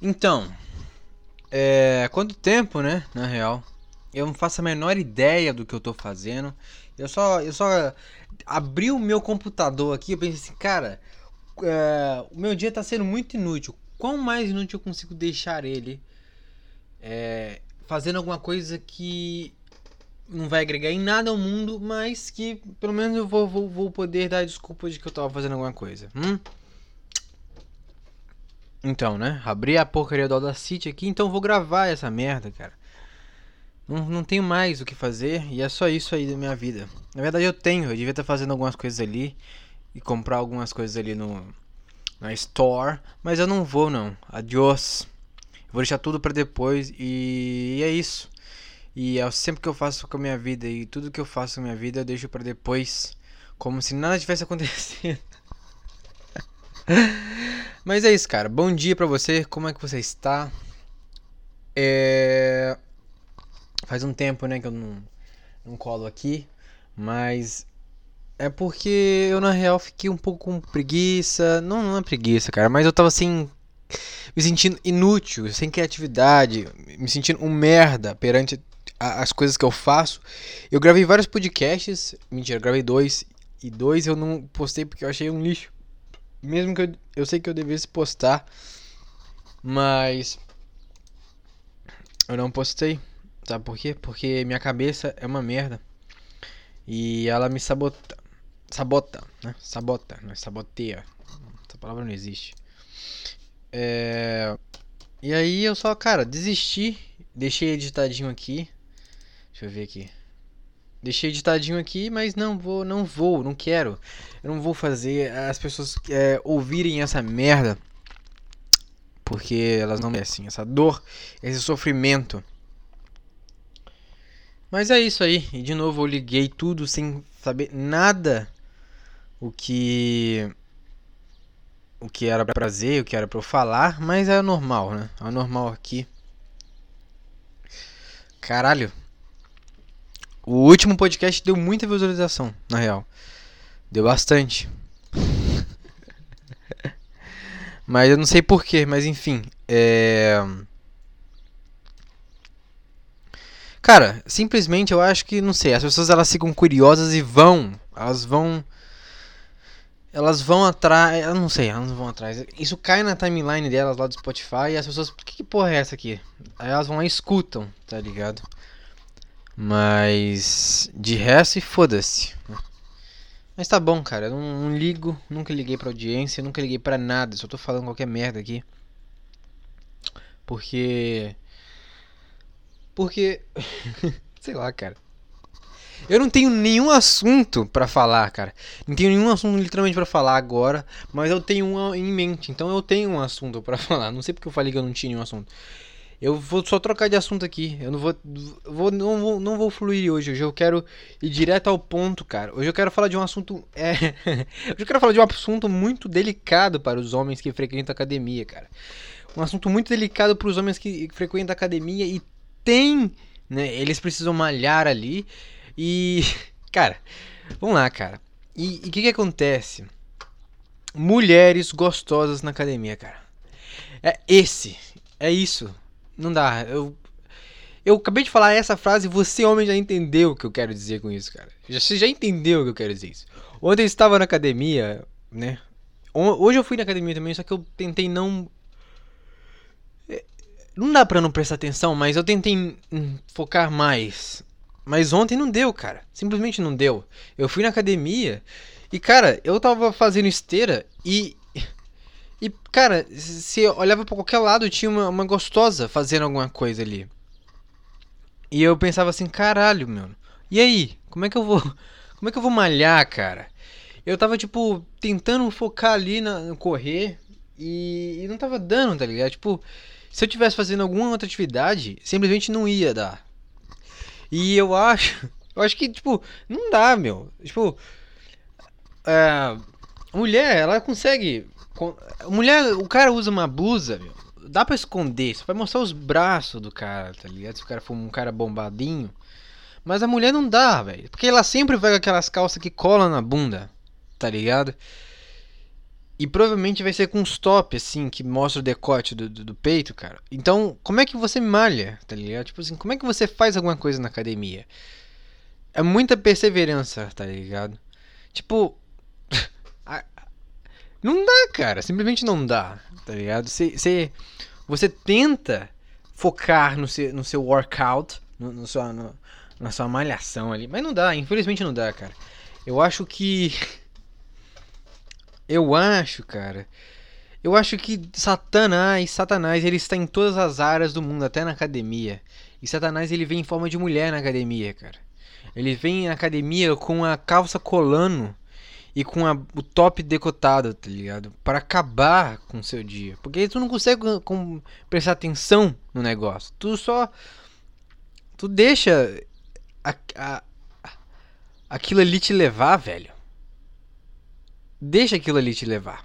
Então, é, quanto tempo, né, na real? Eu não faço a menor ideia do que eu tô fazendo. Eu só, eu só abri o meu computador aqui, eu pensei assim, cara, é, o meu dia tá sendo muito inútil. Quão mais inútil eu consigo deixar ele é, fazendo alguma coisa que não vai agregar em nada ao mundo, mas que pelo menos eu vou, vou, vou poder dar desculpa de que eu tava fazendo alguma coisa. Hum? Então, né? Abri a porcaria do Audacity aqui, então vou gravar essa merda, cara. Não, não tenho mais o que fazer e é só isso aí da minha vida. Na verdade eu tenho, eu devia estar fazendo algumas coisas ali e comprar algumas coisas ali no na store, mas eu não vou não. Adiós. Vou deixar tudo para depois e... e é isso. E é sempre que eu faço com a minha vida e tudo que eu faço com a minha vida eu deixo para depois, como se nada tivesse acontecido. Mas é isso, cara. Bom dia pra você. Como é que você está? É... Faz um tempo, né, que eu não, não colo aqui. Mas é porque eu, na real, fiquei um pouco com preguiça. Não, não é preguiça, cara. Mas eu tava assim. Me sentindo inútil, sem criatividade. Me sentindo um merda perante a, as coisas que eu faço. Eu gravei vários podcasts. Mentira, gravei dois. E dois eu não postei porque eu achei um lixo. Mesmo que eu, eu sei que eu devesse postar, mas eu não postei. Sabe por quê? Porque minha cabeça é uma merda. E ela me sabota. Sabota, né? Sabota, não é saboteia. Essa palavra não existe. É... E aí eu só, cara, desisti. Deixei editadinho aqui. Deixa eu ver aqui. Deixei editadinho aqui, mas não vou, não vou, não quero. Eu não vou fazer as pessoas é, ouvirem essa merda. Porque elas não merecem essa dor, esse sofrimento. Mas é isso aí. E de novo eu liguei tudo sem saber nada o que o que era pra prazer, o que era pra eu falar, mas é normal, né? É normal aqui. Caralho, o último podcast deu muita visualização, na real. Deu bastante. mas eu não sei porquê, mas enfim. É... Cara, simplesmente eu acho que, não sei, as pessoas elas ficam curiosas e vão. Elas vão. Elas vão atrás. Eu não sei, elas vão atrás. Isso cai na timeline delas lá do Spotify e as pessoas. Que, que porra é essa aqui? Aí elas vão lá e escutam, tá ligado? Mas de resto, foda-se. Mas tá bom, cara. Eu não, não, ligo, nunca liguei pra audiência, nunca liguei pra nada. Só tô falando qualquer merda aqui. Porque. Porque. Sei lá, cara. Eu não tenho nenhum assunto para falar, cara. Não tenho nenhum assunto literalmente para falar agora, mas eu tenho um em mente. Então eu tenho um assunto para falar. Não sei porque eu falei que eu não tinha nenhum assunto. Eu vou só trocar de assunto aqui. Eu não vou, vou, não vou, não vou fluir hoje. Hoje eu quero ir direto ao ponto, cara. Hoje eu quero falar de um assunto, é, hoje eu quero falar de um assunto muito delicado para os homens que frequentam academia, cara. Um assunto muito delicado para os homens que frequentam academia e tem, né? Eles precisam malhar ali e, cara, vamos lá, cara. E o que que acontece? Mulheres gostosas na academia, cara. É esse, é isso não dá. Eu, eu acabei de falar essa frase você, homem, já entendeu o que eu quero dizer com isso, cara. Você já entendeu o que eu quero dizer isso. Ontem eu estava na academia, né? Hoje eu fui na academia também, só que eu tentei não. É, não dá pra não prestar atenção, mas eu tentei focar mais. Mas ontem não deu, cara. Simplesmente não deu. Eu fui na academia e, cara, eu tava fazendo esteira e e, cara, se olhava para qualquer lado, tinha uma, uma gostosa fazendo alguma coisa ali. E eu pensava assim, caralho, meu. E aí? Como é que eu vou. Como é que eu vou malhar, cara? Eu tava, tipo, tentando focar ali na, no correr e, e não tava dando, tá ligado? Tipo, se eu tivesse fazendo alguma outra atividade, simplesmente não ia dar. E eu acho. Eu acho que, tipo, não dá, meu. Tipo. É, mulher, ela consegue Mulher, o cara usa uma blusa, meu, dá pra esconder, você vai mostrar os braços do cara, tá ligado? Se o cara for um cara bombadinho. Mas a mulher não dá, velho. Porque ela sempre vai com aquelas calças que colam na bunda, tá ligado? E provavelmente vai ser com uns top, assim, que mostra o decote do, do, do, peito, cara. Então, como é que você malha, tá ligado? Tipo assim, como é que você faz alguma coisa na academia? É muita perseverança, tá ligado? Tipo. Não dá, cara. Simplesmente não dá, tá ligado? Você, você, tenta focar no seu, no seu workout, no, no sua, no, na sua malhação ali. Mas não dá, infelizmente não dá, cara. Eu acho que. Eu acho, cara. Eu acho que Satanás, Satanás, ele está em todas as áreas do mundo, até na academia. E Satanás ele vem em forma de mulher na academia, cara. Ele vem na academia com a calça colando e com a, o top decotado, tá ligado? Para acabar com o seu dia. Porque tu não consegue com, prestar atenção no negócio. Tu só. Tu deixa a, a, aquilo ali te levar, velho. Deixa aquilo ali te levar.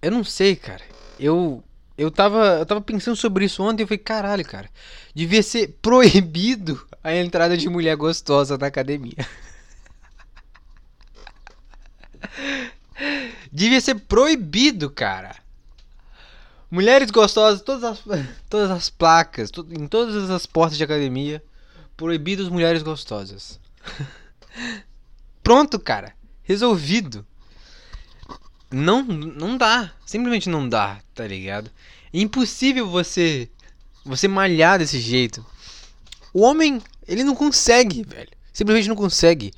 Eu não sei, cara. Eu eu tava, eu tava pensando sobre isso ontem e falei, caralho, cara. Devia ser proibido a entrada de mulher gostosa na academia. Devia ser proibido, cara. Mulheres gostosas, todas as, todas as placas, em todas as portas de academia, proibidos mulheres gostosas. Pronto, cara. Resolvido. Não, não dá. Simplesmente não dá, tá ligado? É impossível você você malhar desse jeito. O homem, ele não consegue, velho. Simplesmente não consegue.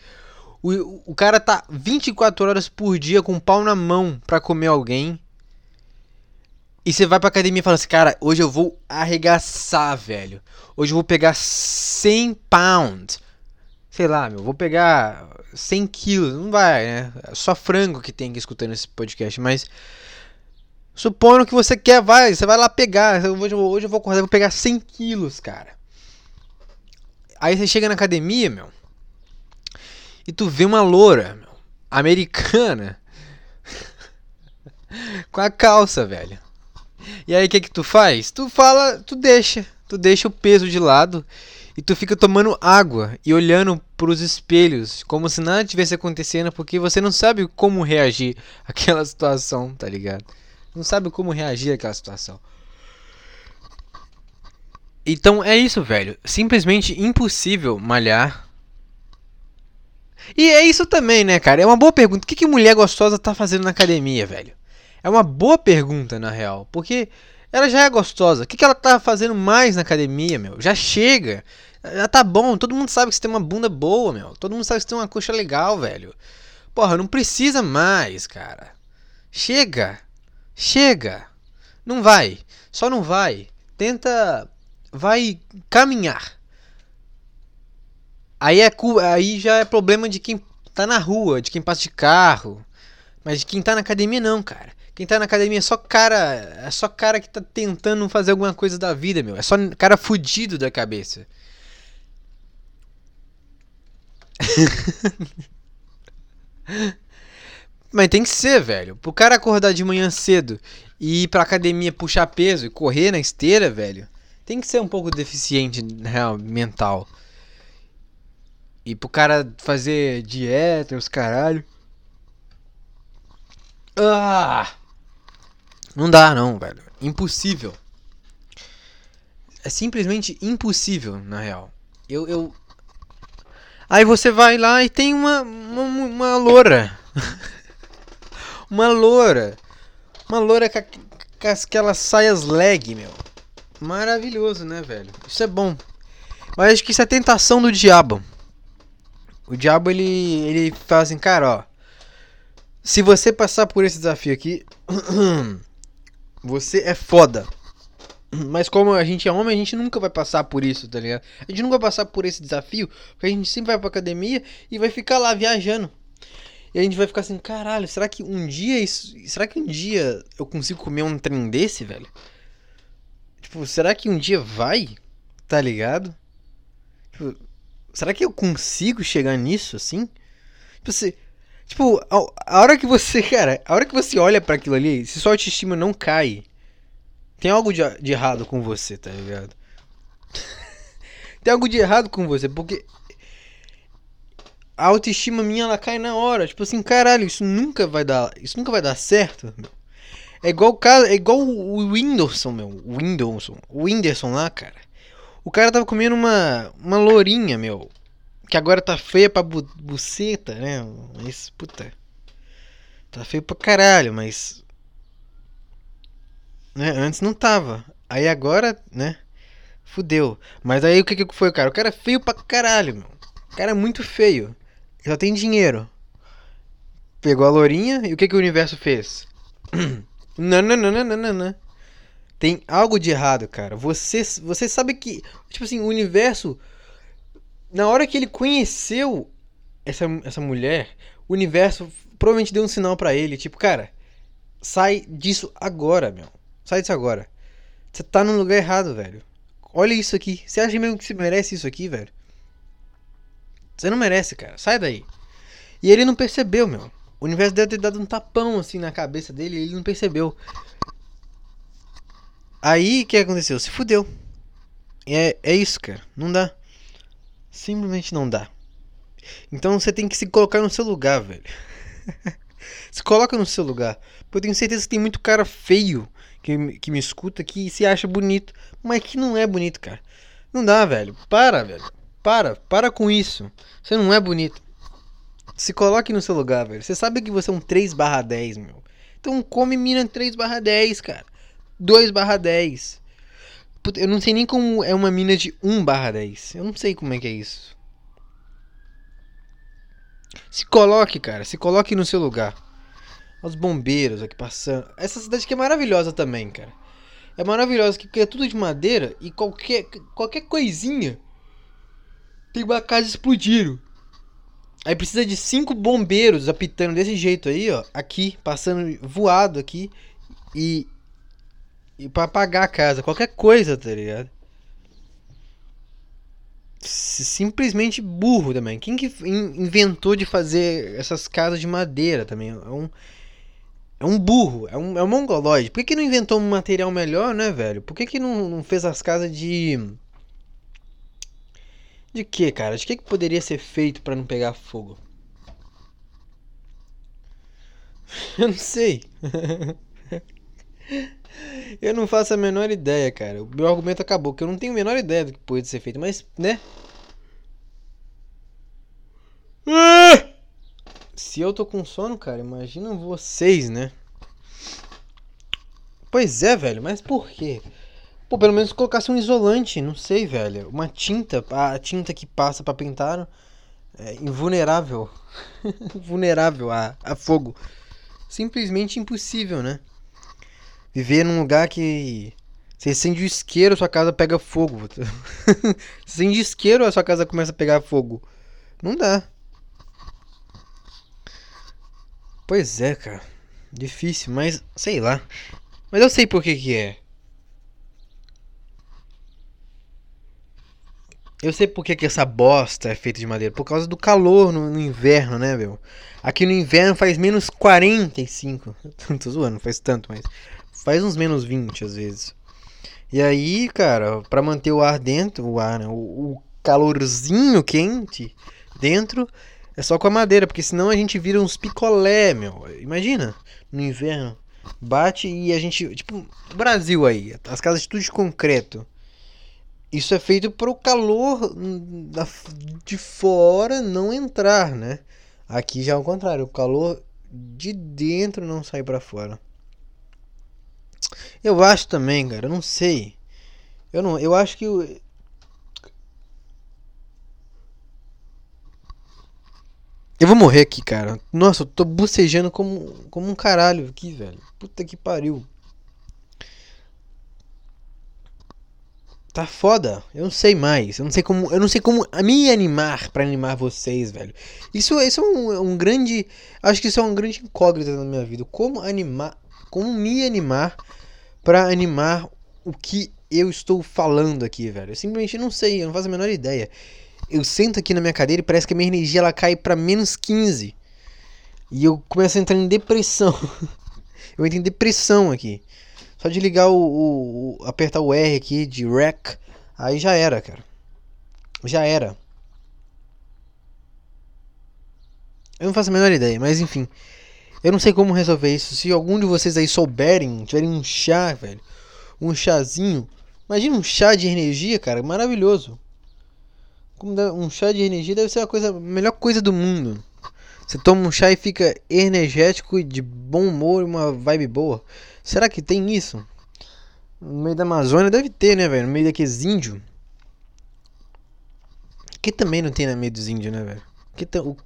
O, o cara tá 24 horas por dia com o pau na mão pra comer alguém. E você vai pra academia e fala assim, cara, hoje eu vou arregaçar, velho. Hoje eu vou pegar 100 pounds. Sei lá, meu, vou pegar 100 quilos. Não vai, né? É só frango que tem que escutando esse podcast, mas... Supondo que você quer, vai, você vai lá pegar. Hoje, hoje eu vou acordar, vou pegar 100 quilos, cara. Aí você chega na academia, meu. E tu vê uma loura, meu, americana. com a calça, velho. E aí o que que tu faz? Tu fala, tu deixa, tu deixa o peso de lado e tu fica tomando água e olhando para os espelhos como se nada tivesse acontecendo porque você não sabe como reagir àquela situação, tá ligado? Não sabe como reagir àquela situação. Então é isso, velho. Simplesmente impossível malhar. E é isso também, né, cara? É uma boa pergunta. O que, que mulher gostosa tá fazendo na academia, velho? É uma boa pergunta, na real. Porque ela já é gostosa. O que, que ela tá fazendo mais na academia, meu? Já chega. Já tá bom. Todo mundo sabe que você tem uma bunda boa, meu. Todo mundo sabe que você tem uma coxa legal, velho. Porra, não precisa mais, cara. Chega. Chega. Não vai. Só não vai. Tenta. Vai caminhar. Aí, é, aí já é problema de quem tá na rua, de quem passa de carro. Mas de quem tá na academia não, cara. Quem tá na academia é só cara. É só cara que tá tentando fazer alguma coisa da vida, meu. É só cara fudido da cabeça. Mas tem que ser, velho. Pro cara acordar de manhã cedo e ir pra academia puxar peso e correr na esteira, velho. Tem que ser um pouco deficiente, real, mental. E pro cara fazer dieta, os caralho. Ah! Não dá, não, velho. Impossível. É simplesmente impossível, na real. Eu, eu... Aí você vai lá e tem uma, uma, uma loura. uma loura. Uma loura com, aquelas saias leg, meu. Maravilhoso, né, velho? Isso é bom. Mas acho que isso é tentação do diabo. O diabo, ele, ele fala assim, cara, ó. Se você passar por esse desafio aqui, você é foda. Mas como a gente é homem, a gente nunca vai passar por isso, tá ligado? A gente nunca vai passar por esse desafio, porque a gente sempre vai pra academia e vai ficar lá viajando. E a gente vai ficar assim, caralho, será que um dia isso. Será que um dia eu consigo comer um trem desse, velho? Tipo, será que um dia vai? Tá ligado? Tipo, será que eu consigo chegar nisso assim? Tipo, você. Tipo, a, a hora que você, cara, a hora que você olha para aquilo ali, se sua autoestima não cai, tem algo de, de errado com você, tá ligado? tem algo de errado com você, porque a autoestima minha ela cai na hora. Tipo assim, caralho, isso nunca vai dar, isso nunca vai dar certo. Meu. É igual o cara, é igual o Whindersson, meu, o o Whindersson lá, cara. O cara tava comendo uma uma lourinha, meu, que agora tá feia pra bu buceta, né? Mas puta. Tá feio pra caralho, mas né, antes não tava. Aí agora, né? Fudeu. Mas aí o que que foi, cara? O cara é feio pra caralho, meu. O cara é muito feio. Só tem dinheiro. Pegou a lourinha e o que que o universo fez? não, não, não, não, não, não, não. Tem algo de errado, cara. Você, você sabe que, tipo assim, o universo na hora que ele conheceu essa, essa mulher, o universo provavelmente deu um sinal para ele, tipo, cara, sai disso agora, meu. Sai disso agora. Você tá no lugar errado, velho. Olha isso aqui. Você acha mesmo que você merece isso aqui, velho? Você não merece, cara. Sai daí. E ele não percebeu, meu. O universo deve ter dado um tapão assim na cabeça dele e ele não percebeu. Aí o que aconteceu? Se fudeu. É, é isso, cara. Não dá. Simplesmente não dá. Então você tem que se colocar no seu lugar, velho. se coloca no seu lugar. Porque eu tenho certeza que tem muito cara feio que, que me escuta que se acha bonito. Mas que não é bonito, cara. Não dá, velho. Para, velho. Para, para com isso. Você não é bonito. Se coloque no seu lugar, velho. Você sabe que você é um 3 barra 10, meu. Então come mina 3 barra 10, cara. 2 barra 10. Eu não sei nem como é uma mina de 1 barra 10. Eu não sei como é que é isso. Se coloque, cara. Se coloque no seu lugar. Os bombeiros aqui passando. Essa cidade aqui é maravilhosa também, cara. É maravilhosa porque é tudo de madeira e qualquer, qualquer coisinha tem uma casa explodindo. Aí precisa de cinco bombeiros apitando desse jeito aí, ó. Aqui, passando voado aqui. E. E pra apagar a casa. Qualquer coisa, tá ligado? Simplesmente burro também. Quem que inventou de fazer essas casas de madeira também? É um. É um burro, é um, é um mongoloide. Por que, que não inventou um material melhor, né, velho? Por que, que não, não fez as casas de de que, cara? De que, que poderia ser feito para não pegar fogo? Eu não sei. eu não faço a menor ideia, cara. O meu argumento acabou, que eu não tenho a menor ideia do que pode ser feito, mas, né? Se eu tô com sono, cara, imagina vocês, né? Pois é, velho, mas por quê? Pô, pelo menos colocasse um isolante, não sei, velho. Uma tinta, a tinta que passa para pintar é invulnerável. vulnerável a, a fogo. Simplesmente impossível, né? Viver num lugar que você acende o isqueiro, sua casa pega fogo. você acende isqueiro, a sua casa começa a pegar fogo. Não dá. Pois é, cara. Difícil, mas sei lá. Mas eu sei por que que é. Eu sei por que, que essa bosta é feita de madeira. Por causa do calor no, no inverno, né, meu? Aqui no inverno faz menos 45. Tô zoando, faz tanto, mas. Faz uns menos 20 às vezes. E aí, cara, para manter o ar dentro, o ar, né, o, o calorzinho quente dentro, é só com a madeira, porque senão a gente vira uns picolé, meu. Imagina, no inverno. Bate e a gente. Tipo, Brasil aí, as casas de tudo de concreto. Isso é feito para o calor de fora não entrar, né? Aqui já é o contrário, o calor de dentro não sai para fora. Eu acho também, cara, eu não sei. Eu não, eu acho que eu, eu vou morrer aqui, cara. Nossa, eu tô bucejando como, como um caralho aqui, velho. Puta que pariu. Tá foda. Eu não sei mais. Eu não sei como, eu não sei como me animar para animar vocês, velho. Isso, isso é um, um, grande, acho que isso é um grande incógnita na minha vida. Como animar, como me animar para animar o que eu estou falando aqui, velho. Eu simplesmente não sei, eu não faço a menor ideia. Eu sento aqui na minha cadeira e parece que a minha energia ela cai para menos 15. E eu começo a entrar em depressão. eu entro em depressão aqui. Só de ligar o, o, o, apertar o R aqui de rec, aí já era, cara. Já era. Eu não faço a menor ideia, mas enfim. Eu não sei como resolver isso. Se algum de vocês aí souberem, tiverem um chá, velho. Um chazinho. Imagina um chá de energia, cara. Maravilhoso. Um chá de energia deve ser a coisa, a melhor coisa do mundo. Você toma um chá e fica energético e de bom humor, uma vibe boa. Será que tem isso? No meio da Amazônia deve ter, né, velho? No meio daqueles índios. Que também não tem no meio dos índios, né, velho?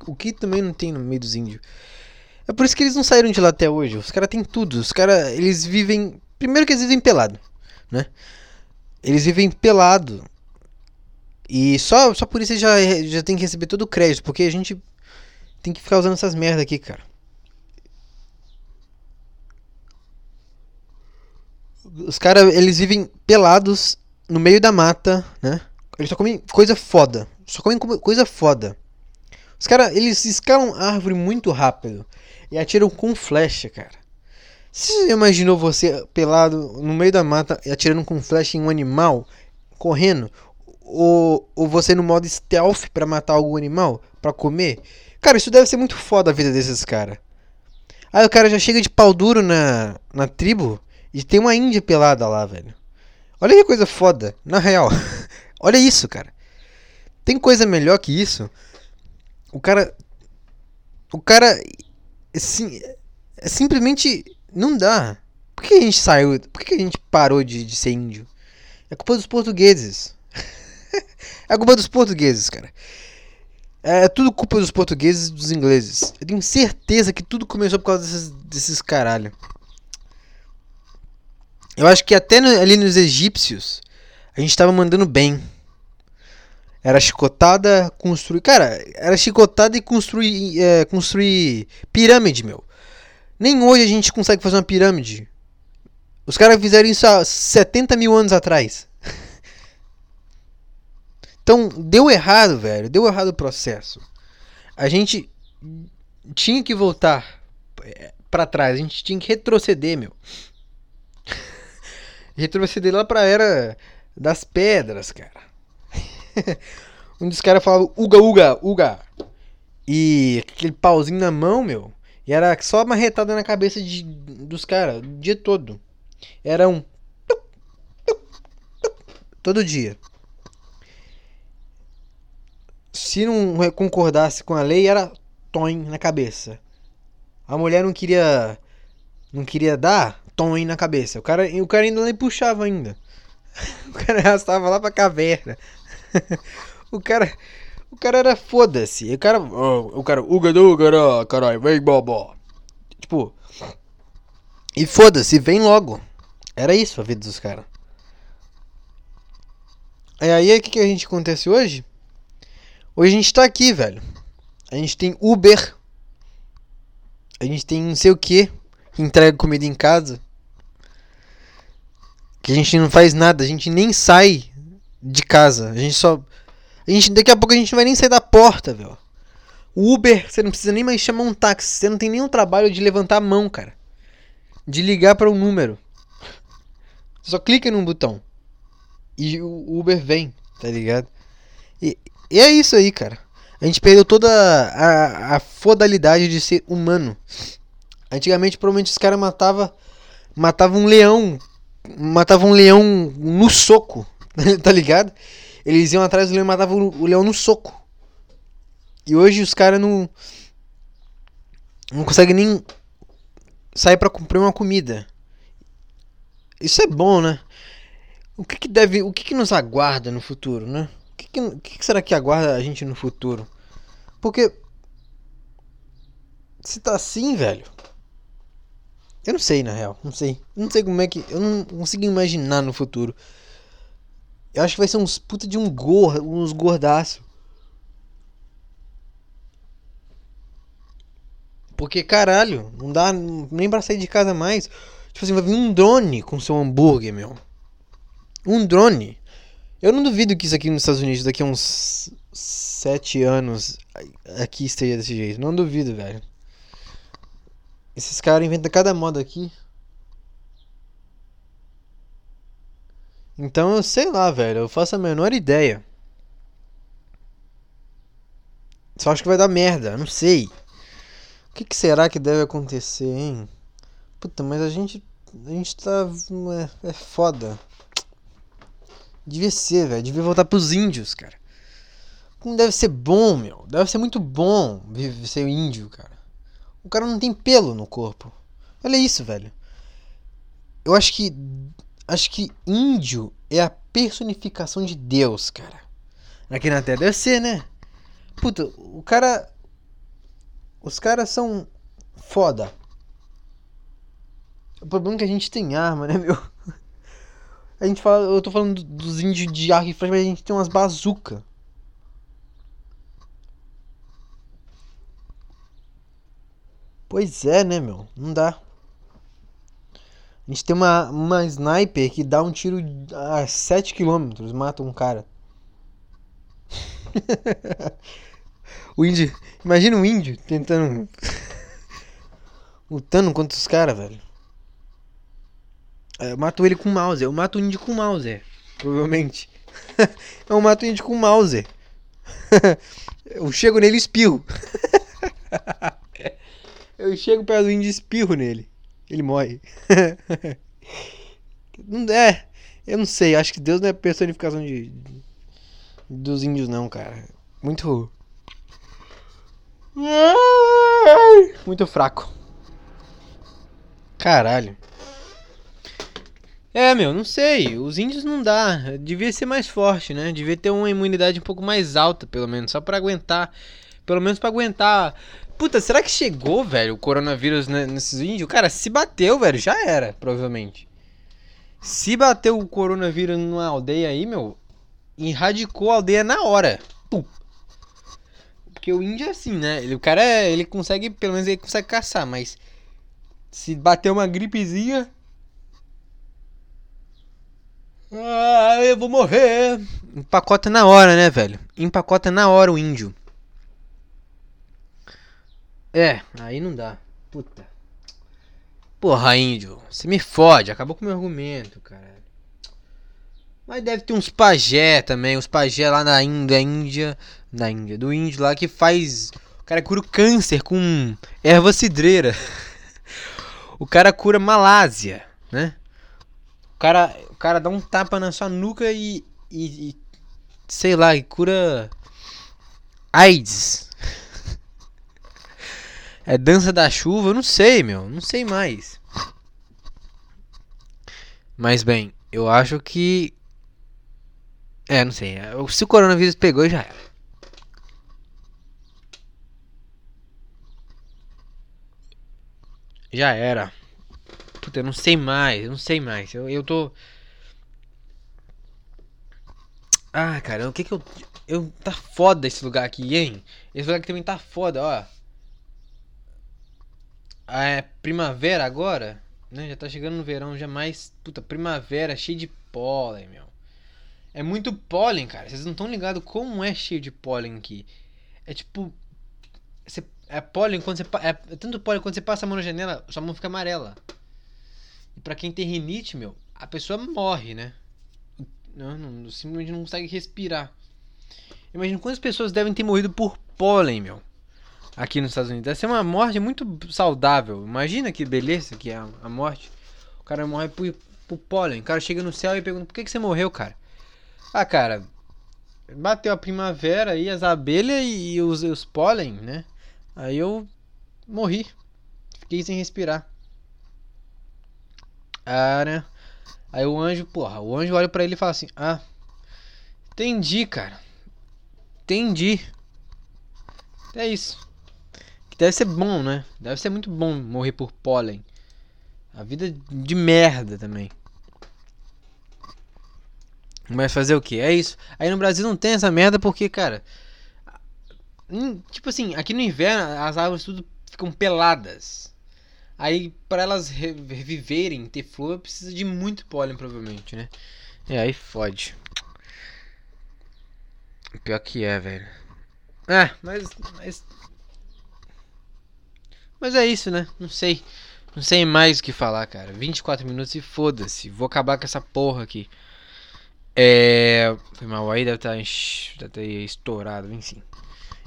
O que também não tem no meio dos índios. É por isso que eles não saíram de lá até hoje. Os caras têm tudo. Os caras, eles vivem. Primeiro que eles vivem pelado, né? Eles vivem pelado. E só, só por isso já, já tem que receber todo o crédito. Porque a gente tem que ficar usando essas merda aqui, cara. Os caras, eles vivem pelados no meio da mata, né? Eles só comem coisa foda. Só comem coisa foda. Os caras, eles escalam árvore muito rápido e atiram com flecha, cara. Você imaginou você pelado no meio da mata e atirando com flecha em um animal correndo? Ou, ou você no modo stealth para matar algum animal para comer? Cara, isso deve ser muito foda a vida desses caras. Aí o cara já chega de pau duro na, na tribo e tem uma índia pelada lá, velho. Olha que coisa foda, na real. Olha isso, cara. Tem coisa melhor que isso? O cara. O cara. Assim, é simplesmente. Não dá. Por que a gente saiu? Por que a gente parou de, de ser índio? É culpa dos portugueses. é culpa dos portugueses, cara. É, tudo culpa dos portugueses e dos ingleses. Eu tenho certeza que tudo começou por causa desses, desses caralho. Eu acho que até no, ali nos egípcios a gente tava mandando bem. Era chicotada, construir. Cara, era chicotada e construir, é, construir pirâmide, meu. Nem hoje a gente consegue fazer uma pirâmide. Os caras fizeram isso há 70 mil anos atrás. então, deu errado, velho. Deu errado o processo. A gente tinha que voltar é, para trás. A gente tinha que retroceder, meu. retroceder lá pra era das pedras, cara. um dos caras falava uga, uga, uga. E aquele pauzinho na mão, meu. E era só uma retada na cabeça de, dos caras o dia todo. Era um. Todo dia. Se não concordasse com a lei, era toin na cabeça. A mulher não queria. Não queria dar toin na cabeça. O cara, o cara ainda nem puxava ainda. O cara arrastava lá pra caverna. o cara. O cara era foda-se. O cara. Oh, o cara. Uga do caralho, vem bobó. Tipo. E foda-se, vem logo. Era isso a vida dos caras. E aí, o que, que a gente acontece hoje? Hoje a gente tá aqui, velho. A gente tem Uber. A gente tem não sei o que. Que entrega comida em casa. Que a gente não faz nada. A gente nem sai de casa. A gente só. A gente, daqui a pouco a gente não vai nem sair da porta, velho. O Uber, você não precisa nem mais chamar um táxi. Você não tem nenhum trabalho de levantar a mão, cara. De ligar para um número. Você só clica num botão. E o Uber vem, tá ligado? E, e é isso aí, cara. A gente perdeu toda a, a fodalidade de ser humano. Antigamente, provavelmente, os caras matavam matava um leão. Matavam um leão no soco. tá ligado? Eles iam atrás do leão e matavam o leão no soco. E hoje os caras não. Não conseguem nem sair para comprar uma comida. Isso é bom, né? O que, que deve. O que, que nos aguarda no futuro, né? O que, o que será que aguarda a gente no futuro? Porque. Se tá assim, velho. Eu não sei, na real. Não sei. Não sei como é que. Eu não consigo imaginar no futuro. Eu acho que vai ser uns puta de um gordo, uns gordaço. Porque, caralho, não dá nem pra sair de casa mais. Tipo assim, vai vir um drone com seu hambúrguer, meu. Um drone. Eu não duvido que isso aqui nos Estados Unidos, daqui a uns sete anos, aqui esteja desse jeito. Não duvido, velho. Esses caras inventam cada moda aqui. Então eu sei lá, velho. Eu faço a menor ideia. Só acho que vai dar merda, não sei. que, que será que deve acontecer, hein? Puta, mas a gente. A gente tá. É, é foda. Devia ser, velho. Devia voltar pros índios, cara. Como deve ser bom, meu. Deve ser muito bom ser índio, cara. O cara não tem pelo no corpo. Olha isso, velho. Eu acho que. Acho que índio é a personificação de Deus, cara. Aqui na Terra. Deve ser, né? Puta, o cara. Os caras são foda. O problema é que a gente tem arma, né, meu? A gente fala. Eu tô falando dos índios de arco e flecha, mas a gente tem umas bazuca. Pois é, né, meu? Não dá. A gente tem uma, uma sniper que dá um tiro a 7 km, mata um cara. o índio. Imagina um índio tentando. lutando contra os caras, velho. Eu mato ele com mouse. Eu mato o índio com mouse, provavelmente. eu mato o índio com mouse. eu chego nele e espirro. Eu chego perto do índio e espirro nele. Ele morre. não é. Eu não sei. Acho que Deus não é personificação de, de dos índios, não, cara. Muito. Muito fraco. Caralho. É, meu, não sei. Os índios não dá. Devia ser mais forte, né? Devia ter uma imunidade um pouco mais alta, pelo menos. Só para aguentar. Pelo menos para aguentar Puta, será que chegou, velho, o coronavírus nesses índios? Cara, se bateu, velho, já era, provavelmente. Se bateu o coronavírus numa aldeia aí, meu, erradicou a aldeia na hora. Pum. Porque o índio é assim, né? Ele, o cara, é, ele consegue, pelo menos ele consegue caçar, mas se bater uma gripezinha... Ah, eu vou morrer. Empacota na hora, né, velho? Empacota na hora o índio. É, aí não dá. Puta. Porra, índio, você me fode, acabou com meu argumento, cara. Mas deve ter uns pajé também, uns pajé lá na Índia, Índia, na Índia, do índio lá que faz, o cara cura o câncer com erva cidreira. o cara cura malásia, né? O cara, o cara dá um tapa na sua nuca e, e, e sei lá, e cura AIDS. É dança da chuva, eu não sei, meu, não sei mais. Mas bem, eu acho que. É, não sei. Se o coronavírus pegou, já era. Já era. Puta, eu não sei mais, eu não sei mais. Eu, eu tô. Ah, cara, o que que eu. Eu. Tá foda esse lugar aqui, hein? Esse lugar aqui também tá foda, ó é primavera agora, né? Já tá chegando no verão, já mais. Puta, primavera cheio de pólen, meu. É muito pólen, cara. Vocês não estão ligados como é cheio de pólen aqui. É tipo. É pólen quando você. É, é tanto pólen quando você passa a mão na janela, sua mão fica amarela. E pra quem tem rinite, meu, a pessoa morre, né? Não, não, simplesmente não consegue respirar. Imagina quantas pessoas devem ter morrido por pólen, meu aqui nos Estados Unidos. Deve ser uma morte muito saudável. Imagina que beleza que é a morte. O cara morre por, por pólen. O cara chega no céu e pergunta: por que, que você morreu, cara? Ah, cara, bateu a primavera aí, as abelhas e os, os pólen, né? Aí eu morri. Fiquei sem respirar. Ah, né? Aí o anjo, porra, o anjo olha para ele e fala assim: Ah, entendi, cara. Entendi. É isso. Deve ser bom, né? Deve ser muito bom morrer por pólen. A vida de merda também. Mas fazer o que? É isso. Aí no Brasil não tem essa merda porque, cara. Tipo assim, aqui no inverno as árvores tudo ficam peladas. Aí para elas reviverem, ter flor, precisa de muito pólen, provavelmente, né? E aí fode. Pior que é, velho. É, mas, mas mas é isso, né? Não sei. Não sei mais o que falar, cara. 24 minutos e foda-se. Vou acabar com essa porra aqui. É. Foi mal aí, deve estar, deve tá estourado, enfim.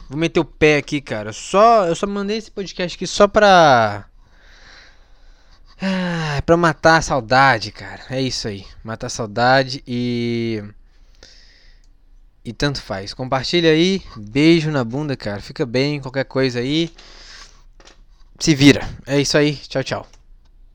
Vou meter o pé aqui, cara. Só, eu só mandei esse podcast aqui só pra. Ah, pra matar a saudade, cara. É isso aí. Matar a saudade e. E tanto faz. Compartilha aí. Beijo na bunda, cara. Fica bem. Qualquer coisa aí. Se vira. É isso aí. Tchau, tchau.